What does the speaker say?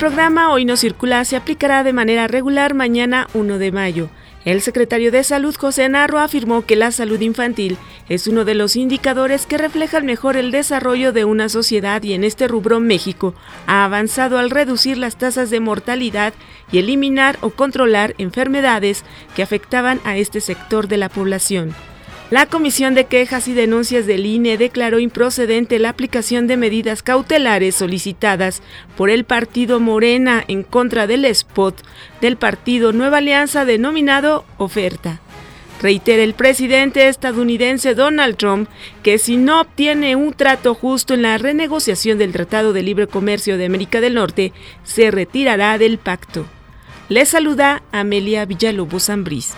programa Hoy no circula se aplicará de manera regular mañana 1 de mayo. El secretario de Salud, José Narro, afirmó que la salud infantil es uno de los indicadores que reflejan mejor el desarrollo de una sociedad y en este rubro México ha avanzado al reducir las tasas de mortalidad y eliminar o controlar enfermedades que afectaban a este sector de la población. La Comisión de Quejas y Denuncias del INE declaró improcedente la aplicación de medidas cautelares solicitadas por el partido Morena en contra del spot del partido Nueva Alianza denominado Oferta. Reitera el presidente estadounidense Donald Trump que si no obtiene un trato justo en la renegociación del Tratado de Libre Comercio de América del Norte, se retirará del pacto. Le saluda Amelia Villalobos Zambriz.